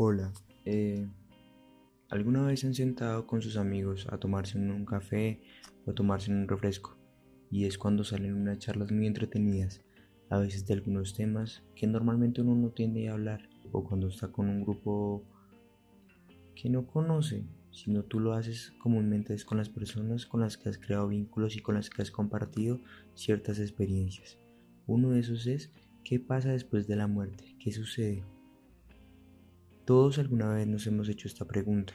Hola, eh, ¿alguna vez han sentado con sus amigos a tomarse un café o tomarse un refresco? Y es cuando salen unas charlas muy entretenidas, a veces de algunos temas que normalmente uno no tiende a hablar, o cuando está con un grupo que no conoce, sino tú lo haces comúnmente es con las personas con las que has creado vínculos y con las que has compartido ciertas experiencias. Uno de esos es, ¿qué pasa después de la muerte? ¿Qué sucede? Todos alguna vez nos hemos hecho esta pregunta.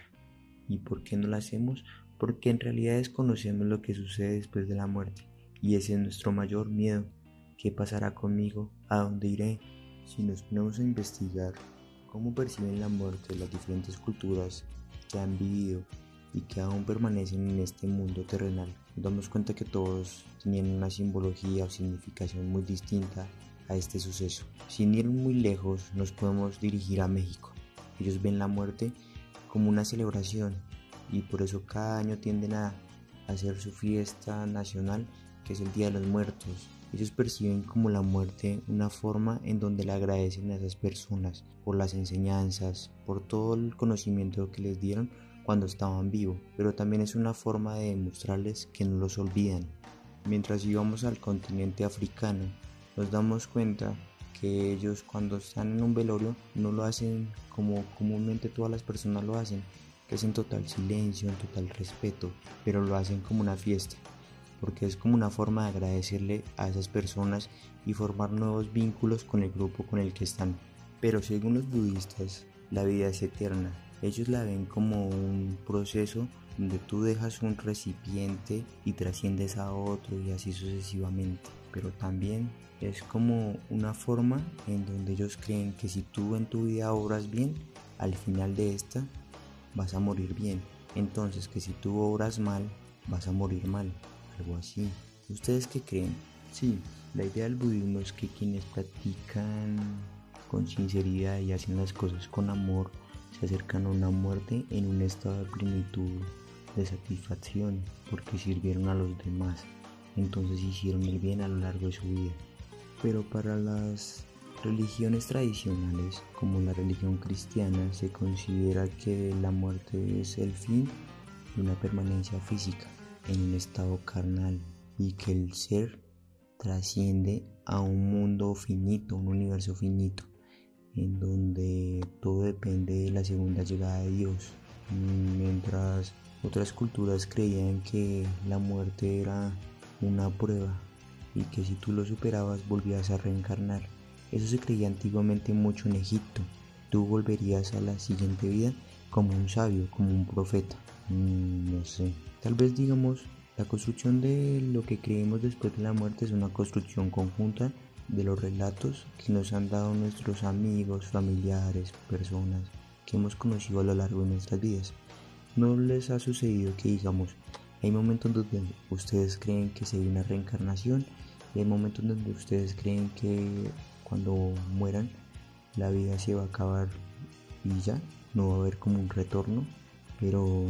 ¿Y por qué no la hacemos? Porque en realidad desconocemos lo que sucede después de la muerte. Y ese es nuestro mayor miedo. ¿Qué pasará conmigo? ¿A dónde iré? Si nos ponemos a investigar cómo perciben la muerte las diferentes culturas que han vivido y que aún permanecen en este mundo terrenal, nos damos cuenta que todos tenían una simbología o significación muy distinta a este suceso. Sin ir muy lejos, nos podemos dirigir a México. Ellos ven la muerte como una celebración y por eso cada año tienden a hacer su fiesta nacional que es el Día de los Muertos. Ellos perciben como la muerte una forma en donde le agradecen a esas personas por las enseñanzas, por todo el conocimiento que les dieron cuando estaban vivos, pero también es una forma de demostrarles que no los olvidan. Mientras íbamos al continente africano, nos damos cuenta que ellos cuando están en un velorio no lo hacen como comúnmente todas las personas lo hacen, que es en total silencio, en total respeto, pero lo hacen como una fiesta, porque es como una forma de agradecerle a esas personas y formar nuevos vínculos con el grupo con el que están. Pero según los budistas, la vida es eterna. Ellos la ven como un proceso donde tú dejas un recipiente y trasciendes a otro y así sucesivamente pero también es como una forma en donde ellos creen que si tú en tu vida obras bien, al final de esta vas a morir bien. Entonces que si tú obras mal, vas a morir mal. Algo así. ¿Ustedes qué creen? Sí, la idea del budismo es que quienes practican con sinceridad y hacen las cosas con amor, se acercan a una muerte en un estado de plenitud, de satisfacción, porque sirvieron a los demás entonces hicieron el bien a lo largo de su vida. Pero para las religiones tradicionales, como la religión cristiana, se considera que la muerte es el fin de una permanencia física en un estado carnal y que el ser trasciende a un mundo finito, un universo finito, en donde todo depende de la segunda llegada de Dios. Mientras otras culturas creían que la muerte era una prueba y que si tú lo superabas volvías a reencarnar. Eso se creía antiguamente mucho en Egipto. Tú volverías a la siguiente vida como un sabio, como un profeta. Mm, no sé. Tal vez digamos, la construcción de lo que creemos después de la muerte es una construcción conjunta de los relatos que nos han dado nuestros amigos, familiares, personas que hemos conocido a lo largo de nuestras vidas. No les ha sucedido que digamos, hay momentos donde ustedes creen que se hay una reencarnación y hay momentos donde ustedes creen que cuando mueran la vida se va a acabar y ya, no va a haber como un retorno, pero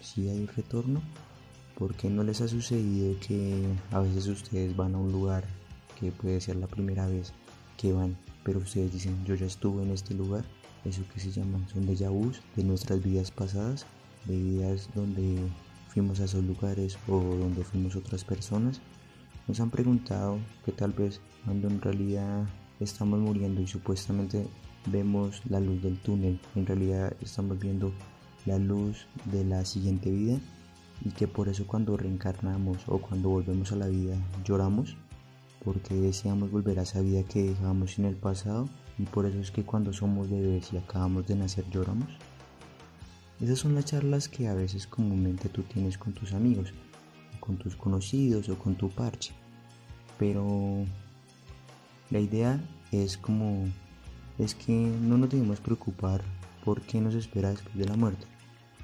si hay retorno, porque no les ha sucedido que a veces ustedes van a un lugar que puede ser la primera vez que van, pero ustedes dicen yo ya estuve en este lugar, eso que se llaman son déjà vus de nuestras vidas pasadas, de vidas donde fuimos a esos lugares o donde fuimos otras personas, nos han preguntado que tal vez cuando en realidad estamos muriendo y supuestamente vemos la luz del túnel, en realidad estamos viendo la luz de la siguiente vida y que por eso cuando reencarnamos o cuando volvemos a la vida lloramos porque deseamos volver a esa vida que dejamos en el pasado y por eso es que cuando somos bebés y acabamos de nacer lloramos. Esas son las charlas que a veces comúnmente tú tienes con tus amigos, con tus conocidos o con tu parche. Pero la idea es como es que no nos debemos preocupar por qué nos espera después de la muerte,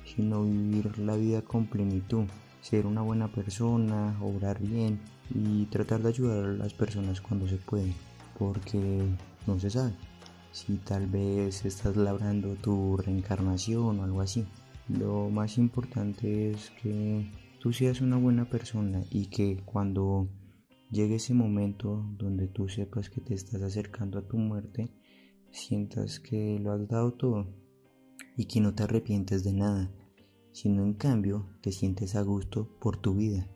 sino vivir la vida con plenitud, ser una buena persona, obrar bien y tratar de ayudar a las personas cuando se puede, porque no se sabe si tal vez estás labrando tu reencarnación o algo así. Lo más importante es que tú seas una buena persona y que cuando llegue ese momento donde tú sepas que te estás acercando a tu muerte, sientas que lo has dado todo, y que no te arrepientes de nada, sino en cambio te sientes a gusto por tu vida,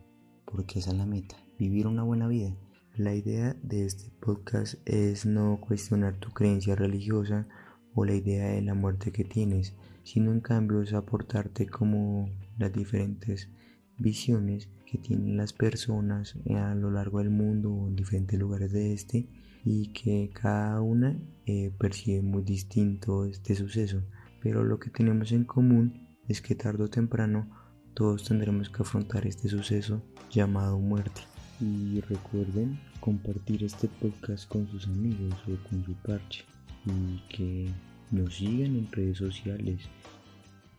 porque esa es la meta, vivir una buena vida. La idea de este podcast es no cuestionar tu creencia religiosa o la idea de la muerte que tienes, sino en cambio es aportarte como las diferentes visiones que tienen las personas a lo largo del mundo o en diferentes lugares de este y que cada una eh, percibe muy distinto este suceso. Pero lo que tenemos en común es que tarde o temprano todos tendremos que afrontar este suceso llamado muerte y recuerden compartir este podcast con sus amigos o con su parche y que nos sigan en redes sociales